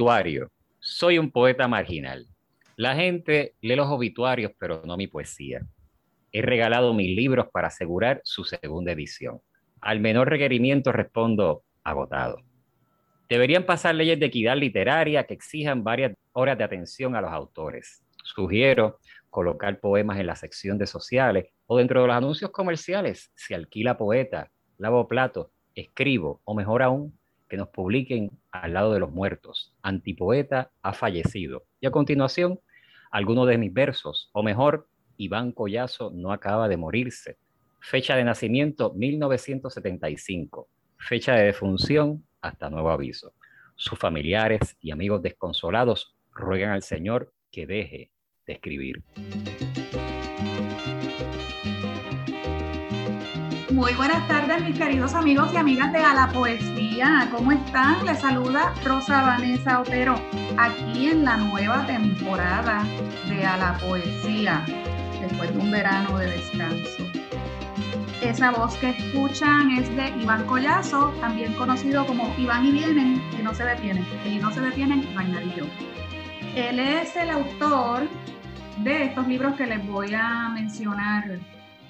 Obituario. Soy un poeta marginal. La gente lee los obituarios, pero no mi poesía. He regalado mis libros para asegurar su segunda edición. Al menor requerimiento respondo agotado. Deberían pasar leyes de equidad literaria que exijan varias horas de atención a los autores. Sugiero colocar poemas en la sección de sociales o dentro de los anuncios comerciales. Si alquila poeta, lavo plato, escribo o mejor aún, que nos publiquen al lado de los muertos. Antipoeta ha fallecido. Y a continuación, algunos de mis versos, o mejor, Iván Collazo no acaba de morirse. Fecha de nacimiento 1975. Fecha de defunción hasta nuevo aviso. Sus familiares y amigos desconsolados ruegan al Señor que deje de escribir. Muy buenas tardes, mis queridos amigos y amigas de A la Poesía. ¿Cómo están? Les saluda Rosa Vanessa Otero, aquí en la nueva temporada de A la Poesía, después de un verano de descanso. Esa voz que escuchan es de Iván Collazo, también conocido como Iván y Vienen, y no se detienen. Y no se detienen, yo. Él es el autor de estos libros que les voy a mencionar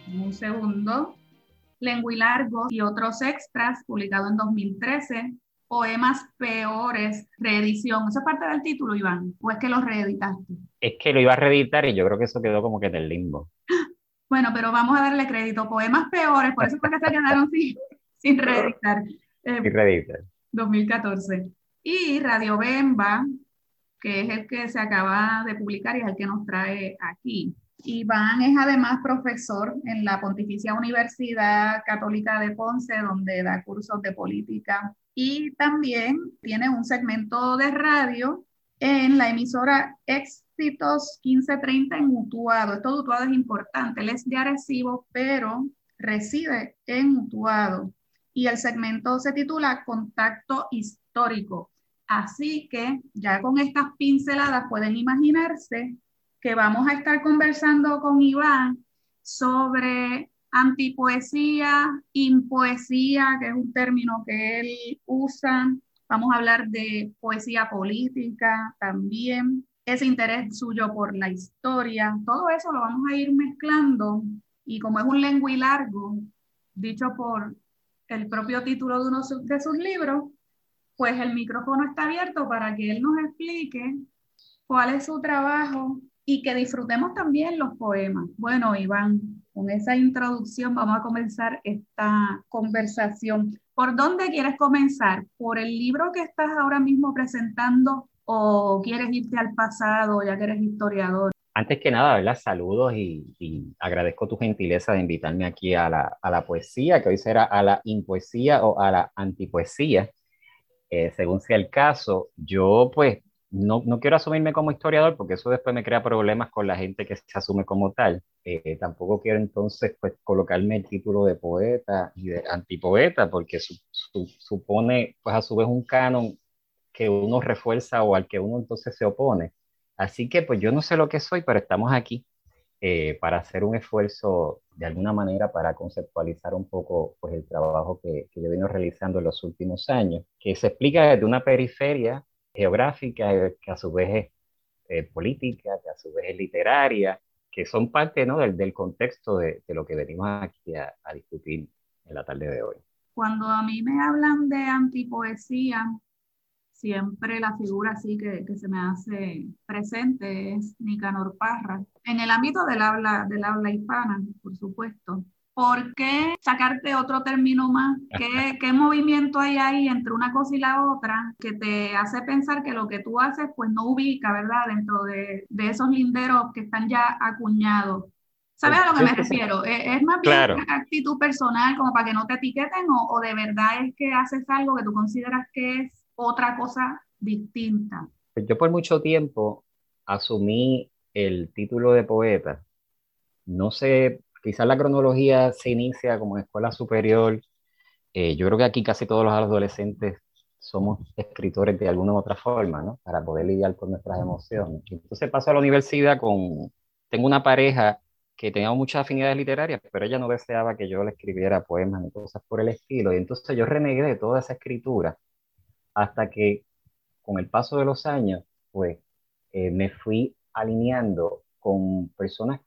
en un segundo Lenguilargo y otros extras, publicado en 2013. Poemas peores, reedición. ¿Eso es parte del título, Iván? ¿O es que lo reeditaste? Es que lo iba a reeditar y yo creo que eso quedó como que en el limbo. Bueno, pero vamos a darle crédito. Poemas peores, por eso fue que se quedaron sin, sin reeditar. Eh, sin reeditar. 2014. Y Radio Bemba, que es el que se acaba de publicar y es el que nos trae aquí. Iván es además profesor en la Pontificia Universidad Católica de Ponce, donde da cursos de política y también tiene un segmento de radio en la emisora Éxitos 1530 en Utuado. Esto de Utuado es importante, él es de Arecibo, pero reside en Utuado. Y el segmento se titula Contacto Histórico. Así que ya con estas pinceladas pueden imaginarse que vamos a estar conversando con Iván sobre antipoesía, impoesía, que es un término que él usa. Vamos a hablar de poesía política también, ese interés suyo por la historia. Todo eso lo vamos a ir mezclando y como es un lenguaje largo, dicho por el propio título de uno de sus libros, pues el micrófono está abierto para que él nos explique cuál es su trabajo y que disfrutemos también los poemas. Bueno, Iván, con esa introducción vamos a comenzar esta conversación. ¿Por dónde quieres comenzar? ¿Por el libro que estás ahora mismo presentando o quieres irte al pasado ya que eres historiador? Antes que nada, ¿verdad? Saludos y, agradezco tu gentileza de invitarme aquí a la, a la, poesía, que hoy será a la impoesía o a la antipoesía, eh, según sea el caso. Yo pues no, no, quiero asumirme como historiador porque eso después me crea problemas con la gente que se asume como tal. Eh, tampoco quiero entonces pues colocarme el título de poeta y de antipoeta porque supone pues a su vez un canon que uno refuerza o al que uno entonces se opone. Así que pues yo no sé lo que soy, pero estamos aquí eh, para hacer un esfuerzo de alguna manera para conceptualizar un poco pues el trabajo que, que yo realizando en los últimos años, que se explica desde una periferia geográfica, que a su vez es eh, política, que a su vez es literaria, que son parte ¿no? del, del contexto de, de, lo que venimos aquí a, a, discutir en la tarde de hoy. Cuando a mí me hablan de antipoesía, siempre la figura así que, que, se me hace presente es Nicanor Parra. En el ámbito del habla, del habla hispana, por supuesto. ¿Por qué sacarte otro término más? ¿Qué, ¿Qué, movimiento hay ahí entre una cosa y la otra que te hace pensar que lo que tú haces pues no ubica, ¿verdad? Dentro de, de esos linderos que están ya acuñados. ¿Sabes a lo que me refiero? ¿Es, más bien una actitud personal como para que no te etiqueten o, o de verdad es que haces algo que tú consideras que es otra cosa distinta? Pues yo por mucho tiempo asumí el título de poeta. No sé, quizás la cronología se inicia como en escuela superior. Eh, yo creo que aquí casi todos los adolescentes somos escritores de alguna u otra forma, ¿no? Para poder lidiar con nuestras emociones. Entonces paso a la universidad con... Tengo una pareja que tenía muchas afinidades literarias, pero ella no deseaba que yo le escribiera poemas ni cosas por el estilo. Y entonces yo renegué de toda esa escritura hasta que con el paso de los años, pues eh, me fui alineando con personas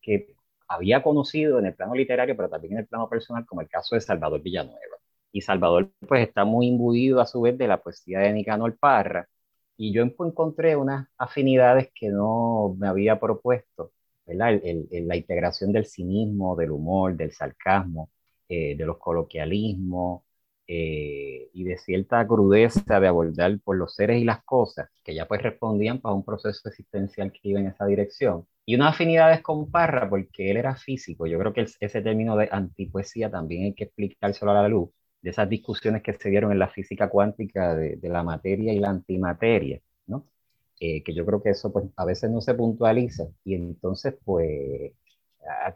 que había conocido en el plano literario, pero también en el plano personal, como el caso de Salvador Villanueva. Y Salvador, pues, está muy imbuido a su vez de la poesía de Nicanor Parra, y yo encontré unas afinidades que no me había propuesto, ¿verdad? la integración del cinismo, del humor, del sarcasmo, eh, de los coloquialismos, eh, y de cierta crudeza de abordar por los seres y las cosas, que ya pues respondían para un proceso existencial que iba en esa dirección. Y unas afinidades con Parra, porque él era físico. Yo creo que ese término de antipoesía también hay que explicárselo a la luz, de esas discusiones que se dieron en la física cuántica de, la materia y la antimateria, ¿no? Eh, que yo creo que eso pues a veces no se puntualiza y entonces pues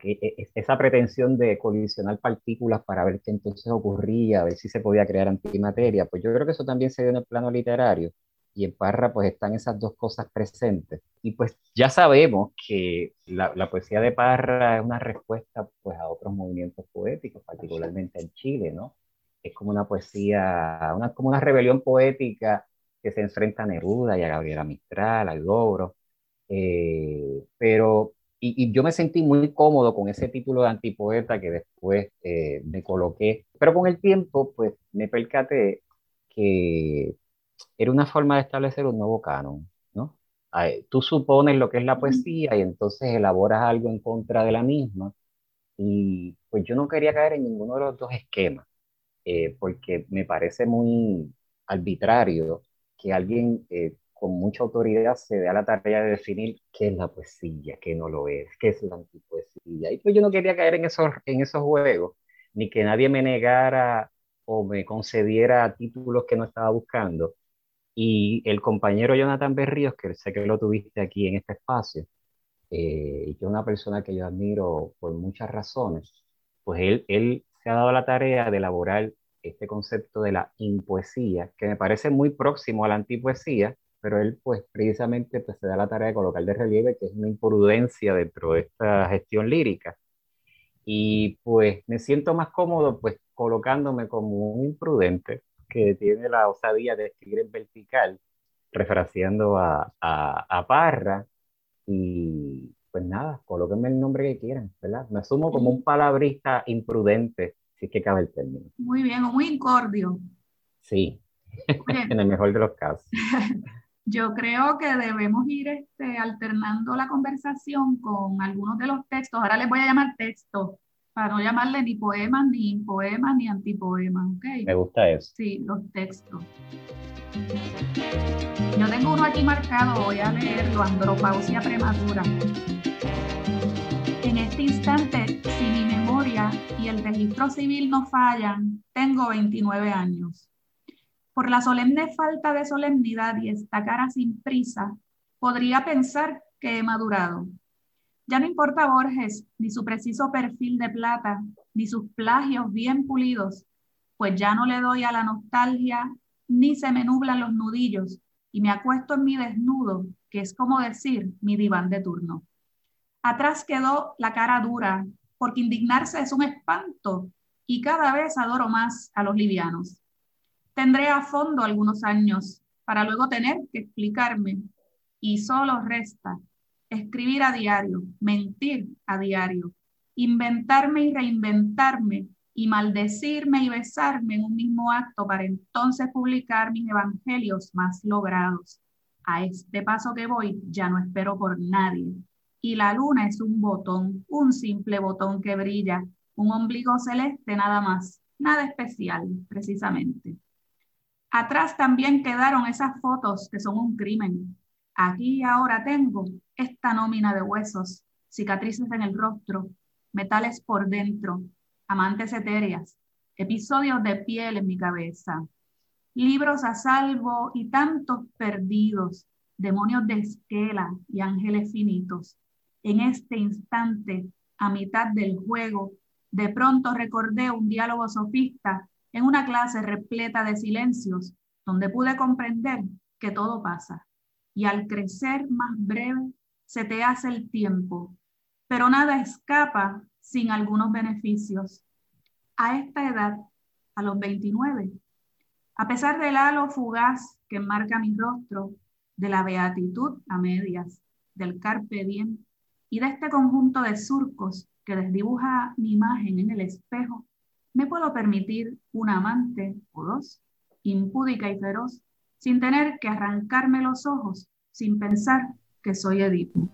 e, e, esa pretensión de colisionar partículas para ver qué entonces ocurría, a ver si se podía crear antimateria, pues yo creo que eso también se dio en el plano literario y en Parra pues están esas dos cosas presentes. Y pues ya sabemos que la, la, poesía de Parra es una respuesta pues a otros movimientos poéticos, particularmente en Chile, ¿no? Es como una poesía, una, como una rebelión poética que se enfrenta a Neruda y a Gabriela Mistral, a Dobro, eh, pero y, yo me sentí muy cómodo con ese título de antipoeta que después eh, me coloqué. Pero con el tiempo, pues me percaté que era una forma de establecer un nuevo canon, ¿no? Tú supones lo que es la poesía y entonces elaboras algo en contra de la misma. Y pues yo no quería caer en ninguno de los dos esquemas, eh, porque me parece muy arbitrario que alguien eh, con mucha autoridad se dé a la tarea de definir qué es la poesía, qué no lo es, qué es la antipoesía. Y pues yo no quería caer en esos, en esos juegos, ni que nadie me negara o me concediera títulos que no estaba buscando. Y el compañero Jonathan Berríos, que sé que lo tuviste aquí en este espacio, eh, y que es una persona que yo admiro por muchas razones, pues él, él se ha dado la tarea de elaborar este concepto de la impoesía, que me parece muy próximo a la antipoesía, pero él pues precisamente pues, se da la tarea de colocar de relieve que es una imprudencia dentro de esta gestión lírica. Y pues me siento más cómodo pues colocándome como un imprudente que tiene la osadía de escribir en vertical, refraseando a, a, a Parra. Y pues nada, colóquenme el nombre que quieran, ¿verdad? Me asumo como un palabrista imprudente, si es que cabe el término. Muy bien, muy incordio. Sí, en el mejor de los casos. Yo creo que debemos ir este, alternando la conversación con algunos de los textos. Ahora les voy a llamar textos, para no llamarle ni poemas, ni poemas, ni antipoemas. ¿okay? Me gusta eso. Sí, los textos. Yo tengo uno aquí marcado, voy a leerlo, andropausia prematura. En este instante, si mi memoria y el registro civil no fallan, tengo 29 años. Por la solemne falta de solemnidad y esta cara sin prisa, podría pensar que he madurado. Ya no importa Borges, ni su preciso perfil de plata, ni sus plagios bien pulidos, pues ya no le doy a la nostalgia, ni se me nublan los nudillos, y me acuesto en mi desnudo, que es como decir mi diván de turno. Atrás quedó la cara dura, porque indignarse es un espanto, y cada vez adoro más a los livianos. Tendré a fondo algunos años para luego tener que explicarme y solo resta escribir a diario, mentir a diario, inventarme y reinventarme y maldecirme y besarme en un mismo acto para entonces publicar mis evangelios más logrados. A este paso que voy ya no espero por nadie. Y la luna es un botón, un simple botón que brilla, un ombligo celeste nada más, nada especial precisamente. Atrás también quedaron esas fotos que son un crimen. Aquí ahora tengo esta nómina de huesos, cicatrices en el rostro, metales por dentro, amantes etéreas, episodios de piel en mi cabeza, libros a salvo y tantos perdidos, demonios de esquela y ángeles finitos. En este instante, a mitad del juego, de pronto recordé un diálogo sofista en una clase repleta de silencios, donde pude comprender que todo pasa. Y al crecer más breve, se te hace el tiempo, pero nada escapa sin algunos beneficios. A esta edad, a los 29, a pesar del halo fugaz que marca mi rostro, de la beatitud a medias, del carpe diem y de este conjunto de surcos que desdibuja mi imagen en el espejo, me puedo permitir un amante o dos, impúdica y feroz, sin tener que arrancarme los ojos, sin pensar que soy Edipo.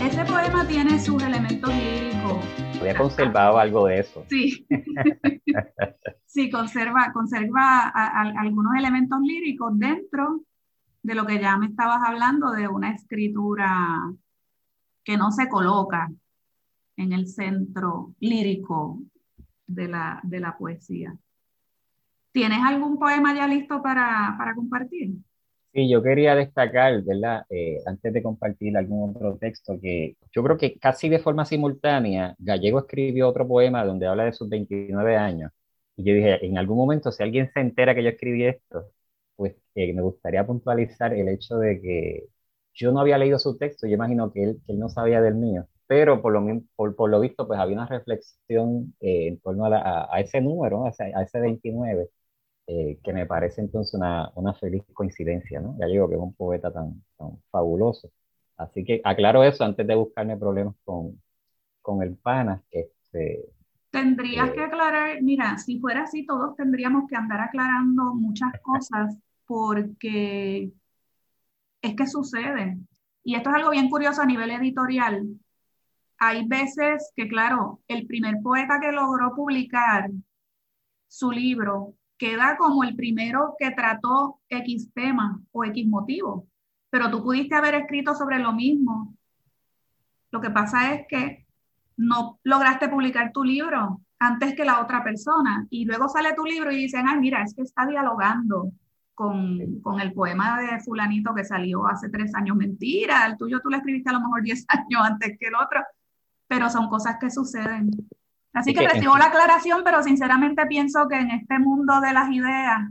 Ese poema tiene sus elementos líricos. Había conservado algo de eso. Sí. sí, conserva, conserva algunos elementos líricos dentro de lo que ya me estabas hablando de una escritura que no se coloca en el centro lírico de la, de la poesía. ¿Tienes algún poema ya listo para, compartir? Sí, yo quería destacar, ¿verdad? Eh, antes de compartir algún otro texto, que yo creo que casi de forma simultánea, Gallego escribió otro poema donde habla de sus 29 años. Y yo dije, en algún momento, si alguien se entera que yo escribí esto, pues eh, me gustaría puntualizar el hecho de que yo no había leído su texto, yo imagino que él, que él no sabía del mío, pero por lo, por, por lo visto, pues había una reflexión eh, en torno a, a, ese número, a, ese, a ese 29 eh, que me parece entonces una, una, feliz coincidencia, ¿no? Ya digo que es un poeta tan, tan, fabuloso. Así que aclaro eso antes de buscarme problemas con, con el pana. Este, Tendrías que eh, aclarar, mira, si fuera así, todos tendríamos que andar aclarando muchas cosas porque es que sucede. Y esto es algo bien curioso a nivel editorial. Hay veces que, claro, el primer poeta que logró publicar su libro queda como el primero que trató X tema o X motivo, pero tú pudiste haber escrito sobre lo mismo. Lo que pasa es que no lograste publicar tu libro antes que la otra persona y luego sale tu libro y dicen, ay, mira, es que está dialogando con, con, el poema de fulanito que salió hace tres años. Mentira, el tuyo tú lo escribiste a lo mejor diez años antes que el otro, pero son cosas que suceden. Así que, recibo la aclaración, pero sinceramente pienso que en este mundo de las ideas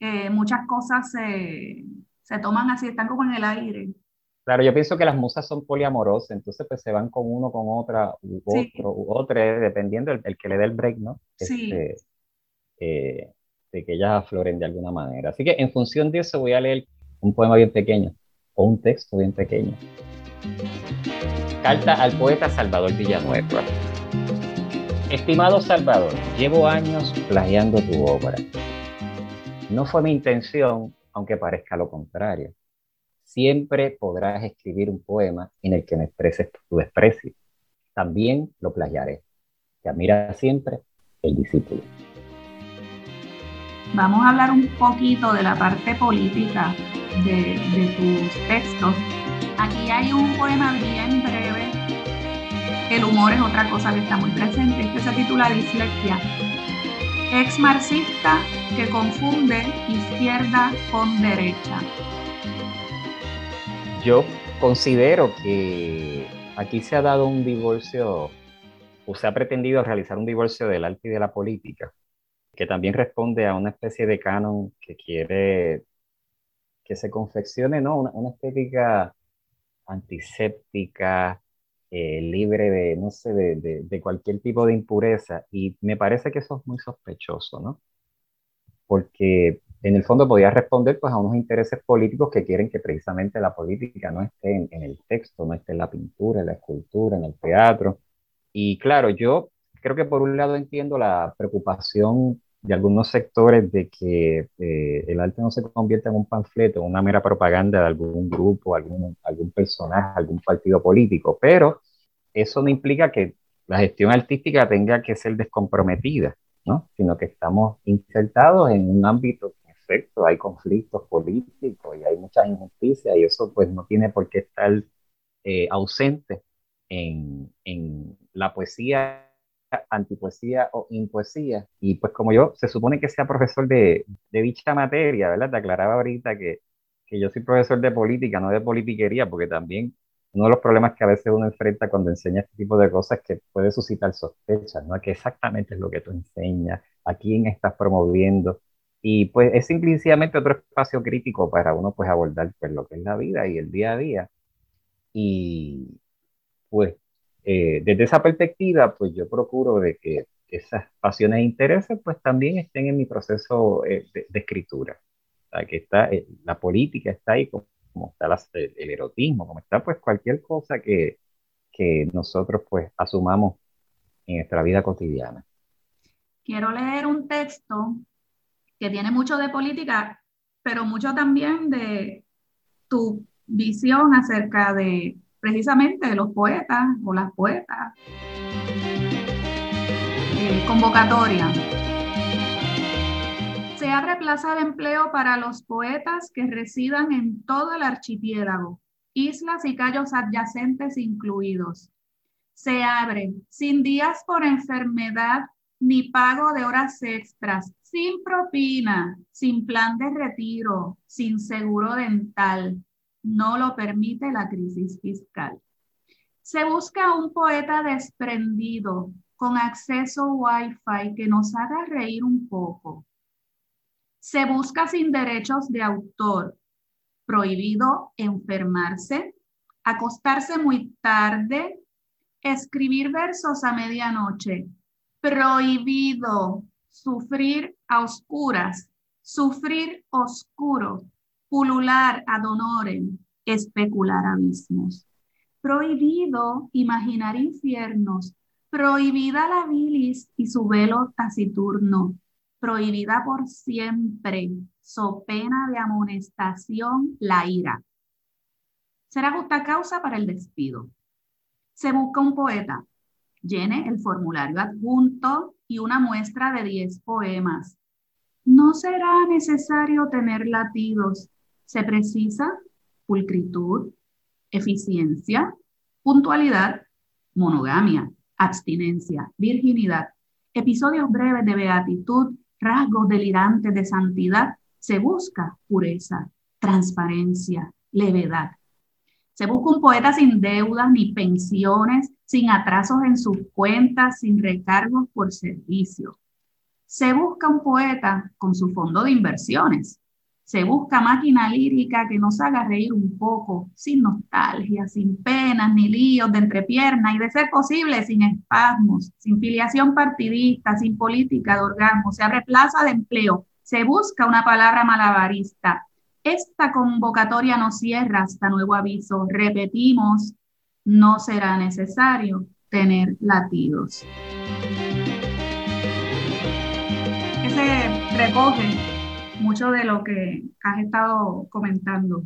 eh, muchas cosas se, se, toman así, están como en el aire. Claro, yo pienso que las musas son poliamorosas, entonces pues se van con uno, con otra, u otro, u otra, dependiendo el, que le dé el break, ¿no? Sí. Este, eh, de que ellas afloren de alguna manera. Así que en función de eso voy a leer un poema bien pequeño, o un texto bien pequeño. Carta al poeta Salvador Villanueva. Estimado Salvador, llevo años plagiando tu obra. No fue mi intención, aunque parezca lo contrario. Siempre podrás escribir un poema en el que me expreses tu desprecio. También lo plagiaré. Te admira siempre el discípulo. Vamos a hablar un poquito de la parte política de, tus textos. Aquí hay un poema bien breve el humor es otra cosa que está muy presente. Este se titula Dislexia. Ex marxista que confunde izquierda con derecha. Yo considero que aquí se ha dado un divorcio, o se ha pretendido realizar un divorcio del arte y de la política, que también responde a una especie de canon que quiere que se confeccione, ¿no? Una, una estética antiséptica, eh, libre de, no sé, de, de, cualquier tipo de impureza. Y me parece que eso es muy sospechoso, ¿no? Porque en el fondo podía responder pues a unos intereses políticos que quieren que precisamente la política no esté en, en, el texto, no esté en la pintura, en la escultura, en el teatro. Y claro, yo creo que por un lado entiendo la preocupación de algunos sectores de que eh, el arte no se convierta en un panfleto, una mera propaganda de algún grupo, algún, algún personaje, algún partido político, pero eso no implica que la gestión artística tenga que ser descomprometida, ¿no? sino que estamos insertados en un ámbito que en efecto hay conflictos políticos y hay muchas injusticias y eso pues no tiene por qué estar eh, ausente en, en la poesía antipoesía o impoesía. Y pues como yo, se supone que sea profesor de, de dicha materia, ¿verdad? Te aclaraba ahorita que, que yo soy profesor de política, no de politiquería, porque también uno de los problemas que a veces uno enfrenta cuando enseña este tipo de cosas es que puede suscitar sospechas, ¿no? Que exactamente es lo que tú enseñas, a quién estás promoviendo. Y pues es simplemente otro espacio crítico para uno pues abordar pues lo que es la vida y el día a día. Y pues eh, desde esa perspectiva, pues yo procuro de que esas pasiones e intereses pues también estén en mi proceso eh, de, escritura. O sea, que está, eh, la política está ahí como, está el erotismo, como está pues cualquier cosa que, que nosotros pues asumamos en nuestra vida cotidiana. Quiero leer un texto que tiene mucho de política, pero mucho también de tu visión acerca de precisamente de los poetas o las poetas. Eh, convocatoria. Se abre plaza de empleo para los poetas que residan en todo el archipiélago, islas y callos adyacentes incluidos. Se abre sin días por enfermedad ni pago de horas extras, sin propina, sin plan de retiro, sin seguro dental, no lo permite la crisis fiscal. Se busca un poeta desprendido, con acceso Wi-Fi que nos haga reír un poco. Se busca sin derechos de autor, prohibido enfermarse, acostarse muy tarde, escribir versos a medianoche, prohibido sufrir a oscuras, sufrir oscuro, pulular ad honorem, especular abismos. Prohibido imaginar infiernos, prohibida la bilis y su velo taciturno, prohibida por siempre, so pena de amonestación, la ira. Será justa causa para el despido. Se busca un poeta, llene el formulario adjunto y una muestra de 10 poemas. No será necesario tener latidos, se precisa pulcritud, eficiencia, puntualidad, monogamia, abstinencia, virginidad, episodios breves de beatitud, rasgos delirantes de santidad, se busca pureza, transparencia, levedad. Se busca un poeta sin deudas ni pensiones, sin atrasos en sus cuentas, sin recargos por servicio. Se busca un poeta con su fondo de inversiones, se busca máquina lírica que nos haga reír un poco, sin nostalgia, sin penas ni líos de entrepierna y de ser posible sin espasmos, sin filiación partidista, sin política de orgasmo. Se abre plaza de empleo, se busca una palabra malabarista. Esta convocatoria no cierra hasta nuevo aviso. Repetimos, no será necesario tener latidos. Ese recoge mucho de lo que has estado comentando.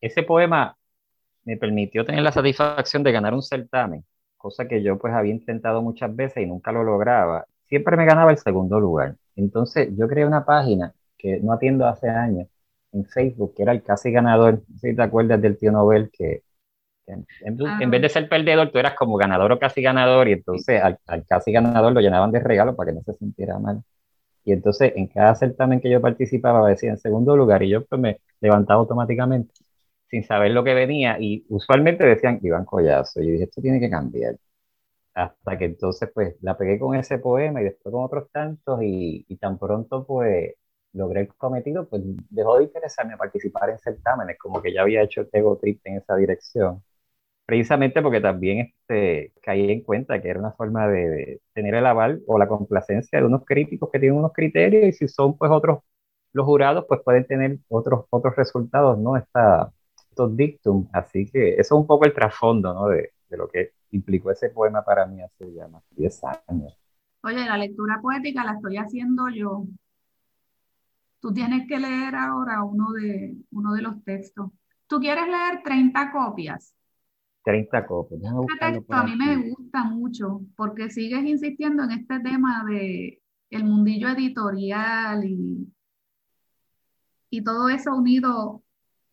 Ese poema me permitió tener la satisfacción de ganar un certamen, cosa que yo pues había intentado muchas veces y nunca lo lograba. Siempre me ganaba el segundo lugar. Entonces yo creé una página que no atiendo hace años en Facebook, que era el casi ganador. No sé si te acuerdas del tío Nobel que, en, ah. vez de ser perdedor, tú eras como ganador o casi ganador y entonces al, al casi ganador lo llenaban de regalos para que no se sintiera mal. Y entonces en cada certamen que yo participaba decía en segundo lugar y yo pues me levantaba automáticamente sin saber lo que venía y usualmente decían iban Collazo. Y yo dije, esto tiene que cambiar. Hasta que entonces pues la pegué con ese poema y después con otros tantos y, y tan pronto pues logré el cometido, pues dejó de interesarme a participar en certámenes, como que ya había hecho el ego trip en esa dirección precisamente porque también este, caí en cuenta que era una forma de, tener el aval o la complacencia de unos críticos que tienen unos criterios y si son pues otros los jurados pues pueden tener otros, otros resultados, ¿no? Esta, estos dictum, así que eso es un poco el trasfondo, ¿no? De, de lo que implicó ese poema para mí hace ya más de 10 años. Oye, la lectura poética la estoy haciendo yo. Tú tienes que leer ahora uno de, uno de los textos. ¿Tú quieres leer 30 copias? 30 copias. Este a mí me gusta mucho porque sigues insistiendo en este tema de el mundillo editorial y, y todo eso unido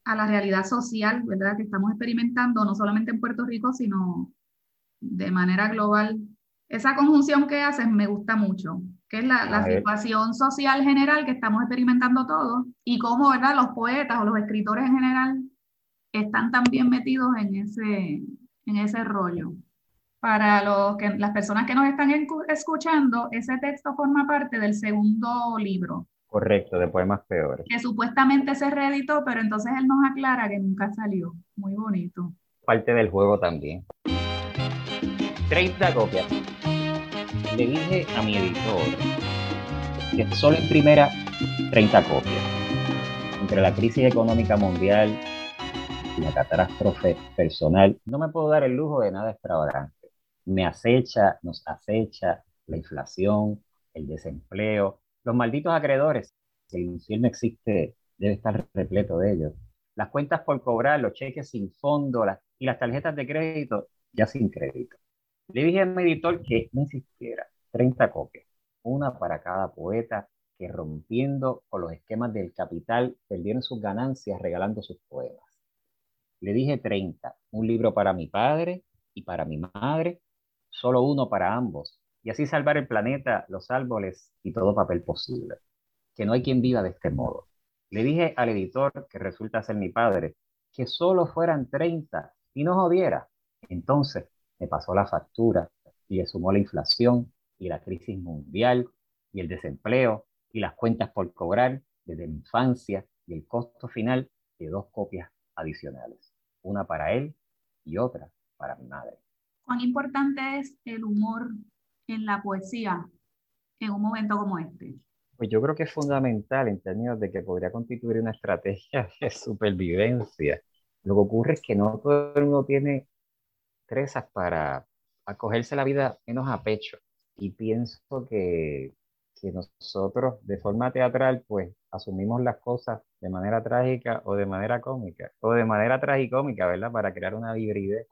a la realidad social, ¿verdad? Que estamos experimentando no solamente en Puerto Rico, sino de manera global. Esa conjunción que haces me gusta mucho, que es la, la situación social general que estamos experimentando todos y cómo, ¿verdad? Los poetas o los escritores en general están también metidos en ese, en ese rollo. Para los que, las personas que nos están escuchando, ese texto forma parte del segundo libro. Correcto, de Poemas Peores. Que supuestamente se reeditó, pero entonces él nos aclara que nunca salió. Muy bonito. Parte del juego también. 30 copias. Le dije a mi editor que solo imprimiera 30 copias. Entre la crisis económica mundial la catástrofe personal, no me puedo dar el lujo de nada extravagante. Me acecha, nos acecha la inflación, el desempleo, los malditos acreedores. El infierno existe, debe estar repleto de ellos. Las cuentas por cobrar, los cheques sin fondo y las tarjetas de crédito ya sin crédito. Le dije a mi editor que no insistiera, 30 copias, una para cada poeta que rompiendo con los esquemas del capital perdieron sus ganancias regalando sus poemas. Le dije 30, un libro para mi padre y para mi madre, solo uno para ambos, y así salvar el planeta, los árboles y todo papel posible. Que no hay quien viva de este modo. Le dije al editor, que resulta ser mi padre, que solo fueran 30 y no jodiera. Entonces, me pasó la factura y le sumó la inflación y la crisis mundial y el desempleo y las cuentas por cobrar desde mi infancia y el costo final de dos copias adicionales, una para él y otra para mi madre. ¿Cuán importante es el humor en la poesía en un momento como este? Pues yo creo que es fundamental en términos de que podría constituir una estrategia de supervivencia. Lo que ocurre es que no todo el mundo tiene presas para acogerse la vida menos a pecho. Y pienso que, que nosotros de forma teatral pues asumimos las cosas de manera trágica o de manera cómica, o de manera tragicómica, ¿verdad? Para crear una hibridez.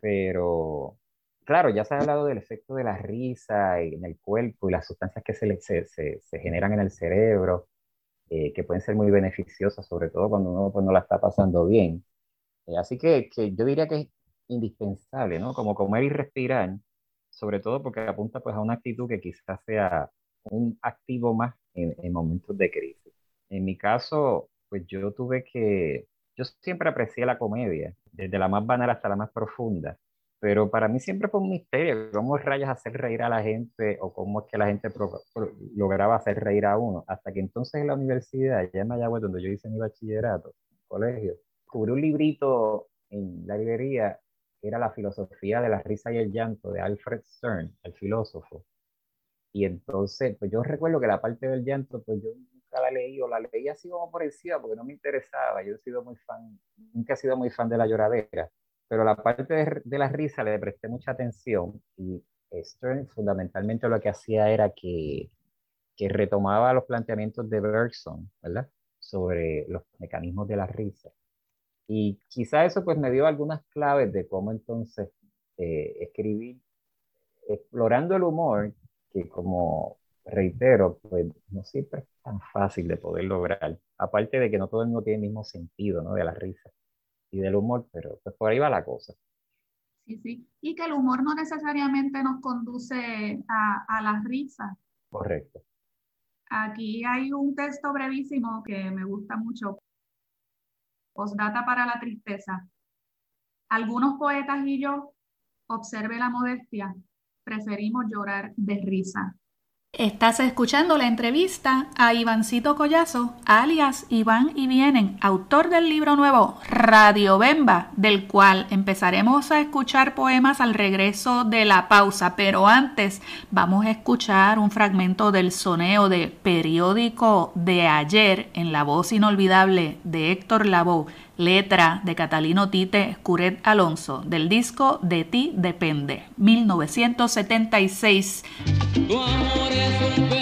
Pero claro, ya se ha hablado del efecto de la risa en el cuerpo y las sustancias que se, se, se, generan en el cerebro, eh, que pueden ser muy beneficiosas, sobre todo cuando uno pues, no la está pasando bien. Eh, así que, que, yo diría que es indispensable, ¿no? Como comer y respirar, sobre todo porque apunta pues a una actitud que quizás sea un activo más en, en momentos de crisis. En mi caso, pues yo tuve que, yo siempre aprecié la comedia, desde la más banal hasta la más profunda, pero para mí siempre fue un misterio cómo rayas hacer reír a la gente o cómo es que la gente lograba hacer reír a uno, hasta que entonces en la universidad, allá en Mayagüez, donde yo hice mi bachillerato, colegio, cubrí un librito en la librería era la filosofía de la risa y el llanto de Alfred Stern, el filósofo. Y entonces, pues yo recuerdo que la parte del llanto, pues yo nunca la leí o la leí así como por encima porque no me interesaba. Yo he sido muy fan, nunca he sido muy fan de la lloradera, pero la parte de, de la risa le presté mucha atención y Stern fundamentalmente lo que hacía era que, que retomaba los planteamientos de Bergson, ¿verdad? Sobre los mecanismos de la risa y quizá eso pues me dio algunas claves de cómo entonces eh, escribir, explorando el humor, que como reitero, pues no siempre es tan fácil de poder lograr. Aparte de que no todo el mundo tiene el mismo sentido, ¿no? De la risa y del humor, pero pues por ahí va la cosa. Sí, sí. Y que el humor no necesariamente nos conduce a, a la risa. Correcto. Aquí hay un texto brevísimo que me gusta mucho Postdata para la tristeza. Algunos poetas y yo, observe la modestia, preferimos llorar de risa. Estás escuchando la entrevista a Ivancito Collazo, alias Iván y Vienen, autor del libro nuevo Radio Bemba, del cual empezaremos a escuchar poemas al regreso de la pausa, pero antes vamos a escuchar un fragmento del soneo de Periódico de ayer en la voz inolvidable de Héctor Lavoe, letra de Catalino Tite Escuret Alonso, del disco De ti depende, 1976. Tu amor es un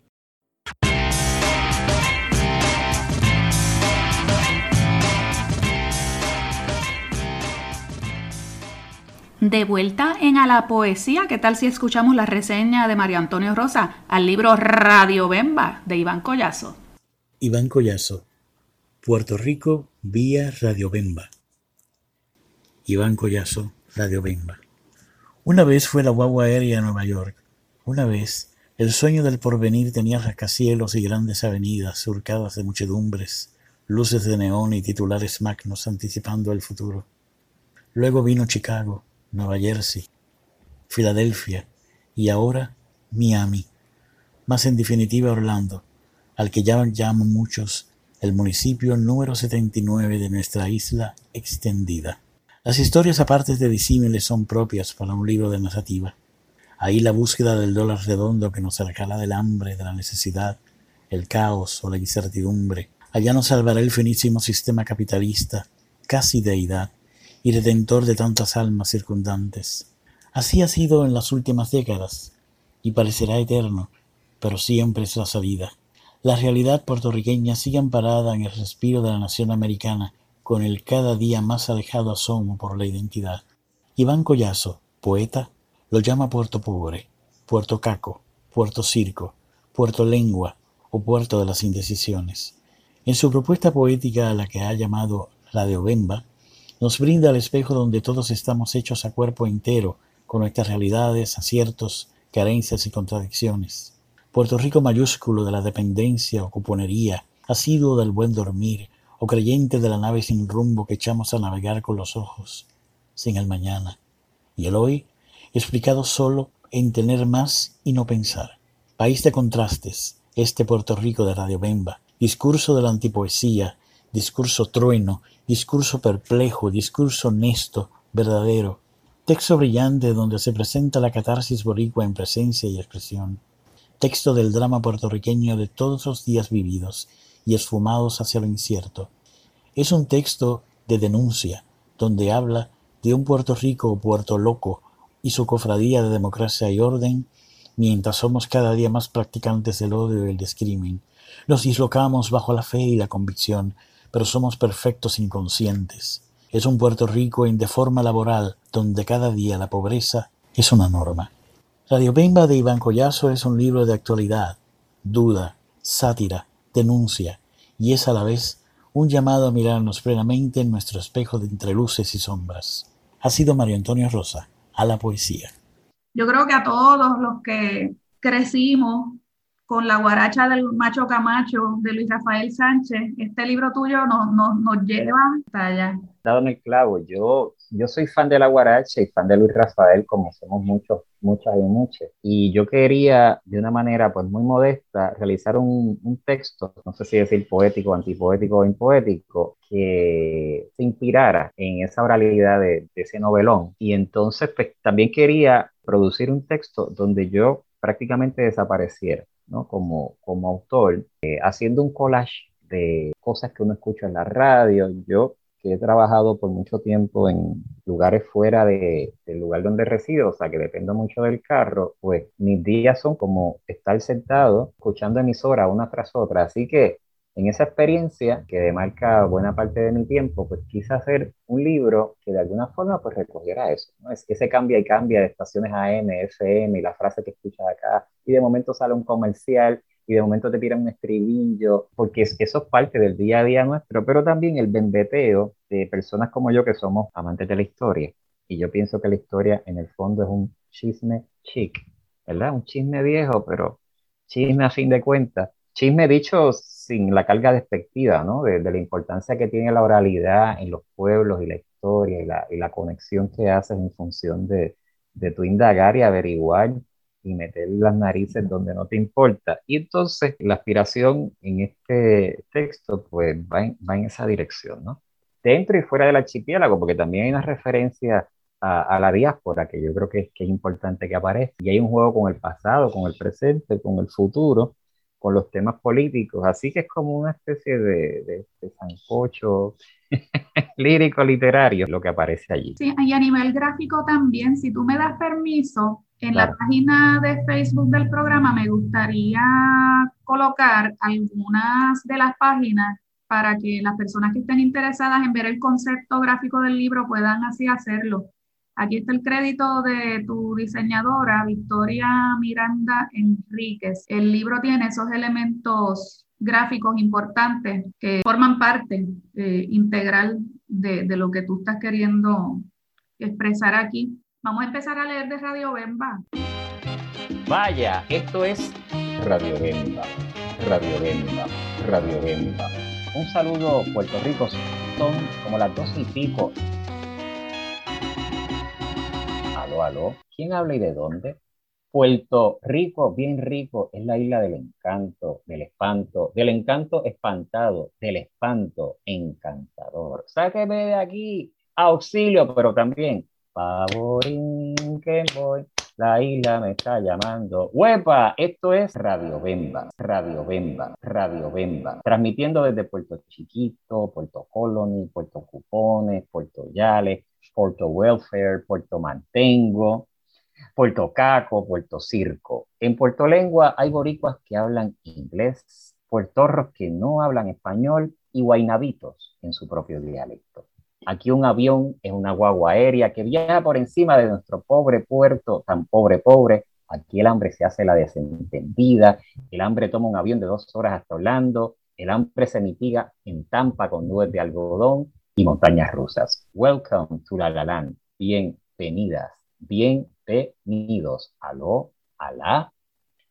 De vuelta en A la Poesía, ¿qué tal si escuchamos la reseña de Mario Antonio Rosa al libro Radio Bemba de Iván Collazo? Iván Collazo, Puerto Rico vía Radio Bemba. Iván Collazo, Radio Bemba. Una vez fue la guagua aérea a Nueva York. Una vez el sueño del porvenir tenía rascacielos y grandes avenidas surcadas de muchedumbres, luces de neón y titulares magnos anticipando el futuro. Luego vino Chicago Nueva Jersey, Filadelfia y ahora Miami, más en definitiva Orlando, al que ya llaman muchos el municipio número 79 de nuestra isla extendida. Las historias aparte de disímiles son propias para un libro de narrativa. Ahí la búsqueda del dólar redondo que nos sacará del hambre, de la necesidad, el caos o la incertidumbre. Allá nos salvará el finísimo sistema capitalista, casi deidad, y redentor de tantas almas circundantes. Así ha sido en las últimas décadas, y parecerá eterno, pero siempre es la salida. La realidad puertorriqueña sigue amparada en el respiro de la nación americana, con el cada día más alejado asomo por la identidad. Iván Collazo, poeta, lo llama Puerto Pobre, Puerto Caco, Puerto Circo, Puerto Lengua o Puerto de las Indecisiones. En su propuesta poética a la que ha llamado La de Obemba, nos brinda el espejo donde todos estamos hechos a cuerpo entero, con nuestras realidades, aciertos, carencias y contradicciones. Puerto Rico mayúsculo de la dependencia o cuponería, asiduo del buen dormir, o creyente de la nave sin rumbo que echamos a navegar con los ojos, sin el mañana. Y el hoy, explicado solo en tener más y no pensar. País de contrastes, este Puerto Rico de Radio Bemba, discurso de la antipoesía, discurso trueno, discurso perplejo, discurso honesto, verdadero, texto brillante donde se presenta la catarsis boricua en presencia y expresión, texto del drama puertorriqueño de todos los días vividos y esfumados hacia lo incierto. Es un texto de denuncia, donde habla de un Puerto Rico o Puerto Loco y su cofradía de democracia y orden, mientras somos cada día más practicantes del odio y el descrimen. Nos dislocamos bajo la fe y la convicción, pero somos perfectos inconscientes. Es un Puerto Rico en deforma laboral, donde cada día la pobreza es una norma. Radio Bemba de Iván Collazo es un libro de actualidad, duda, sátira, denuncia, y es a la vez un llamado a mirarnos plenamente en nuestro espejo de entre luces y sombras. Ha sido Mario Antonio Rosa, a la poesía. Yo creo que a todos los que crecimos con la guaracha del macho Camacho de Luis Rafael Sánchez, este libro tuyo nos, nos, nos lleva hasta allá. Dado en el clavo, yo, yo soy fan de la guaracha y fan de Luis Rafael, como somos muchos, muchas y muchas. Y yo quería, de una manera pues muy modesta, realizar un, un texto, no sé si decir poético, antipoético o impoético, que se inspirara en esa oralidad de, de ese novelón. Y entonces pues, también quería producir un texto donde yo prácticamente desapareciera. ¿No? como, como autor, eh, haciendo un collage de cosas que uno escucha en la radio. Yo que he trabajado por mucho tiempo en lugares fuera de, del lugar donde resido, o sea que dependo mucho del carro, pues mis días son como estar sentado escuchando emisoras una tras otra. Así que en esa experiencia que demarca buena parte de mi tiempo, pues quise hacer un libro que de alguna forma pues recogiera eso, ¿no? Es ese cambia y cambia de estaciones AM, FM y la frase que escuchas acá, y de momento sale un comercial y de momento te tiran un estribillo, porque eso es parte del día a día nuestro, pero también el bembeteo de personas como yo que somos amantes de la historia. Y yo pienso que la historia en el fondo es un chisme chic, ¿verdad? Un chisme viejo, pero chisme a fin de cuentas. Chisme dicho sin la carga despectiva, ¿no? De, la importancia que tiene la oralidad en los pueblos y la historia y la, y la conexión que haces en función de, de tu indagar y averiguar y meter las narices donde no te importa. Y entonces la aspiración en este texto pues va en, va en esa dirección, ¿no? Dentro y fuera del archipiélago, porque también hay una referencia a, a, la diáspora que yo creo que es, que es importante que aparezca. Y hay un juego con el pasado, con el presente, con el futuro, con los temas políticos. Así que es como una especie de, de, de sancocho lírico literario lo que aparece allí. Sí, y a nivel gráfico también, si tú me das permiso, en claro. la página de Facebook del programa me gustaría colocar algunas de las páginas para que las personas que estén interesadas en ver el concepto gráfico del libro puedan así hacerlo. Aquí está el crédito de tu diseñadora, Victoria Miranda Enríquez. El libro tiene esos elementos gráficos importantes que forman parte eh, integral de, lo que tú estás queriendo expresar aquí. Vamos a empezar a leer de Radio Bemba. Vaya, esto es Radio Bemba, Radio Bemba, Radio Bemba. Un saludo, Puerto Rico. Son como las dos y pico aló, aló. ¿Quién habla y de dónde? Puerto Rico, bien rico, es la isla del encanto, del espanto, del encanto espantado, del espanto encantador. Sáqueme de aquí, auxilio, pero también, favorín que voy, la isla me está llamando. ¡Huepa! Esto es Radio Bemba, Radio Bemba, Radio Bemba. Transmitiendo desde Puerto Chiquito, Puerto Colony, Puerto Cupones, Puerto Yales, Puerto Welfare, Puerto Mantengo, Puerto Caco, Puerto Circo. En Puerto Lengua hay boricuas que hablan inglés, puertorros que no hablan español y guainabitos en su propio dialecto. Aquí un avión es una guagua aérea que viaja por encima de nuestro pobre puerto, tan pobre, pobre. Aquí el hambre se hace la desentendida, el hambre toma un avión de dos horas hasta Orlando, el hambre se mitiga en Tampa con nubes de algodón y montañas rusas. Welcome to La La Land. Bienvenidas, bienvenidos. Aló, alá,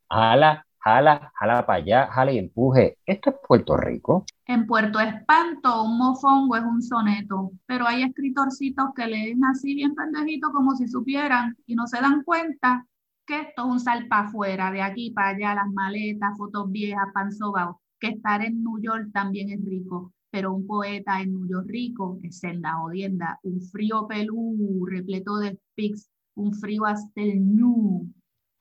ala, jala, jala para allá, jala y empuje. ¿Esto es Puerto Rico? En Puerto Espanto, un mofongo es un soneto, pero hay escritorcitos que leen así bien pendejito como si supieran y no se dan cuenta que esto es un sal para afuera, de aquí para allá, las maletas, fotos viejas, pan sobao, que estar en New York también es rico pero un poeta en York rico es senda jodienda, un frío pelú repleto de pics, un frío hasta el ñu,